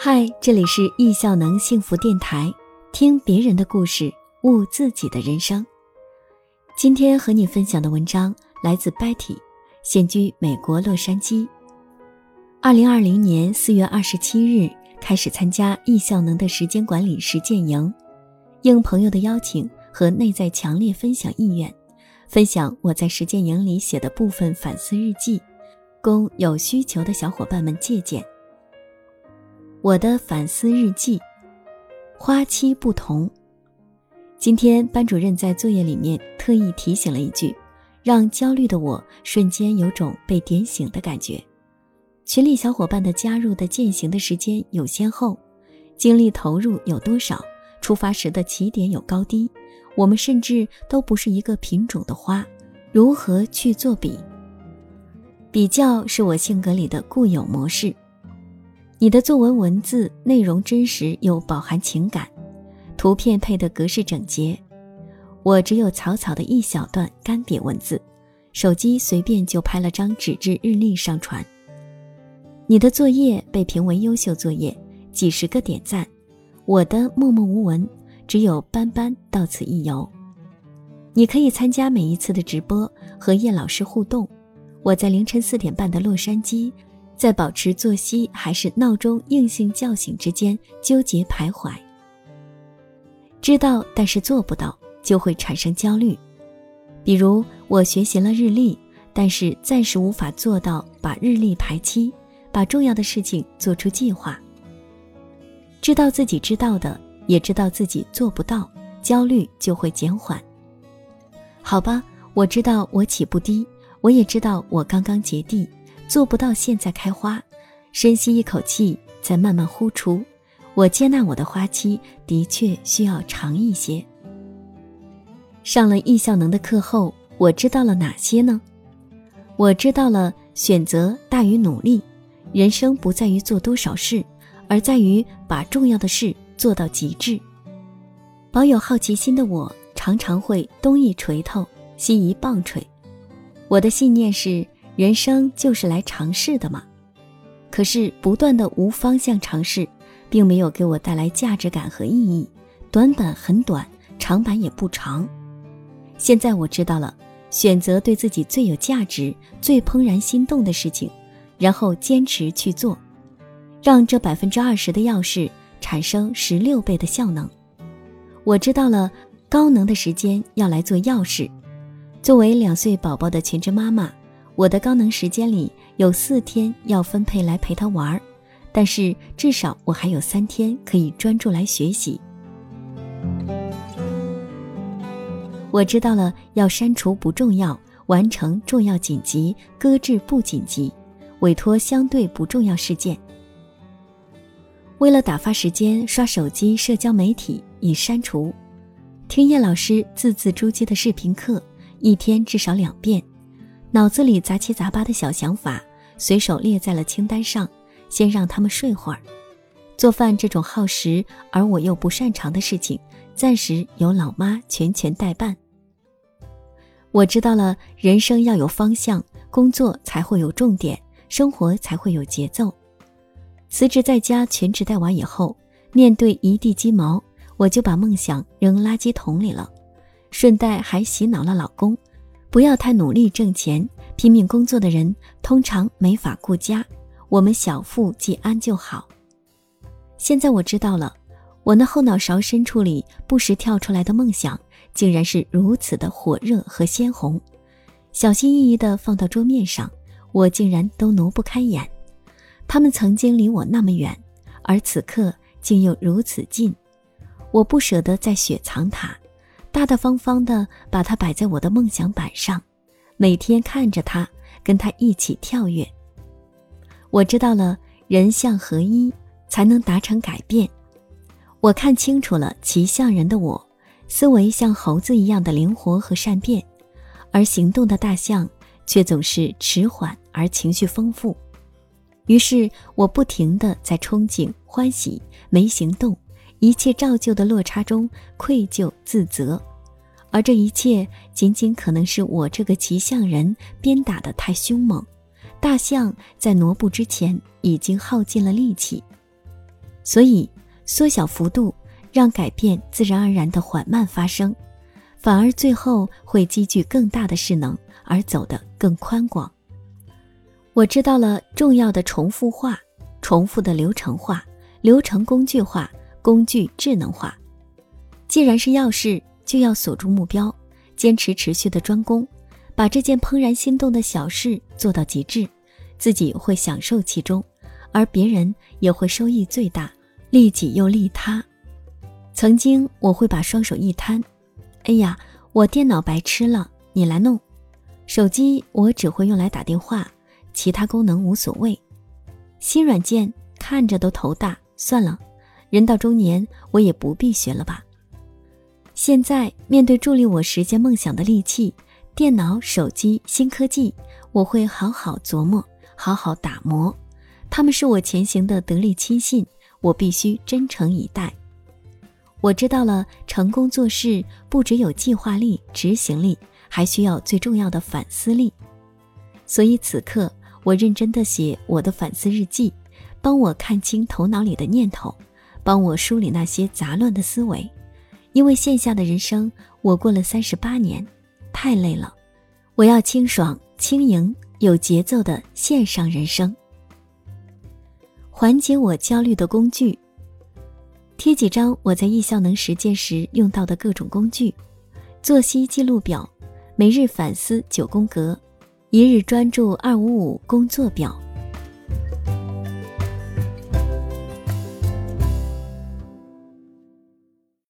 嗨，这里是易效能幸福电台，听别人的故事，悟自己的人生。今天和你分享的文章来自 Betty，现居美国洛杉矶。二零二零年四月二十七日开始参加易效能的时间管理实践营，应朋友的邀请和内在强烈分享意愿，分享我在实践营里写的部分反思日记，供有需求的小伙伴们借鉴。我的反思日记，花期不同。今天班主任在作业里面特意提醒了一句，让焦虑的我瞬间有种被点醒的感觉。群里小伙伴的加入的践行的时间有先后，精力投入有多少，出发时的起点有高低，我们甚至都不是一个品种的花，如何去做比？比较是我性格里的固有模式。你的作文文字内容真实又饱含情感，图片配的格式整洁。我只有草草的一小段干瘪文字，手机随便就拍了张纸质日历上传。你的作业被评为优秀作业，几十个点赞。我的默默无闻，只有斑斑到此一游。你可以参加每一次的直播和叶老师互动。我在凌晨四点半的洛杉矶。在保持作息还是闹钟硬性叫醒之间纠结徘徊。知道但是做不到，就会产生焦虑。比如我学习了日历，但是暂时无法做到把日历排期，把重要的事情做出计划。知道自己知道的，也知道自己做不到，焦虑就会减缓。好吧，我知道我起步低，我也知道我刚刚结地。做不到现在开花，深吸一口气，再慢慢呼出。我接纳我的花期的确需要长一些。上了易效能的课后，我知道了哪些呢？我知道了选择大于努力，人生不在于做多少事，而在于把重要的事做到极致。保有好奇心的我，常常会东一锤头，西一棒槌。我的信念是。人生就是来尝试的嘛，可是不断的无方向尝试，并没有给我带来价值感和意义，短板很短，长板也不长。现在我知道了，选择对自己最有价值、最怦然心动的事情，然后坚持去做，让这百分之二十的钥匙产生十六倍的效能。我知道了，高能的时间要来做钥匙。作为两岁宝宝的全职妈妈。我的高能时间里有四天要分配来陪他玩儿，但是至少我还有三天可以专注来学习。我知道了，要删除不重要，完成重要紧急，搁置不紧急，委托相对不重要事件。为了打发时间，刷手机、社交媒体已删除。听叶老师字字珠玑的视频课，一天至少两遍。脑子里杂七杂八的小想法，随手列在了清单上，先让他们睡会儿。做饭这种耗时而我又不擅长的事情，暂时由老妈全权代办。我知道了，人生要有方向，工作才会有重点，生活才会有节奏。辞职在家全职带娃以后，面对一地鸡毛，我就把梦想扔垃圾桶里了，顺带还洗脑了老公。不要太努力挣钱，拼命工作的人通常没法顾家。我们小富即安就好。现在我知道了，我那后脑勺深处里不时跳出来的梦想，竟然是如此的火热和鲜红。小心翼翼地放到桌面上，我竟然都挪不开眼。他们曾经离我那么远，而此刻竟又如此近。我不舍得再雪藏它。大大方方的把它摆在我的梦想板上，每天看着它，跟它一起跳跃。我知道了，人相合一才能达成改变。我看清楚了骑象人的我，思维像猴子一样的灵活和善变，而行动的大象却总是迟缓而情绪丰富。于是我不停地在憧憬、欢喜，没行动。一切照旧的落差中，愧疚自责，而这一切仅仅可能是我这个骑象人鞭打的太凶猛，大象在挪步之前已经耗尽了力气。所以缩小幅度，让改变自然而然的缓慢发生，反而最后会积聚更大的势能，而走得更宽广。我知道了重要的重复化，重复的流程化，流程工具化，工具智能化。既然是要事，就要锁住目标，坚持持续的专攻，把这件怦然心动的小事做到极致，自己会享受其中，而别人也会收益最大，利己又利他。曾经我会把双手一摊，哎呀，我电脑白痴了，你来弄。手机我只会用来打电话。其他功能无所谓，新软件看着都头大，算了，人到中年我也不必学了吧。现在面对助力我实现梦想的利器——电脑、手机、新科技，我会好好琢磨，好好打磨。他们是我前行的得力亲信，我必须真诚以待。我知道了，成功做事不只有计划力、执行力，还需要最重要的反思力。所以此刻。我认真地写我的反思日记，帮我看清头脑里的念头，帮我梳理那些杂乱的思维。因为线下的人生，我过了三十八年，太累了。我要清爽、轻盈、有节奏的线上人生。缓解我焦虑的工具，贴几张我在易效能实践时用到的各种工具：作息记录表、每日反思九宫格。一日专注二五五工作表，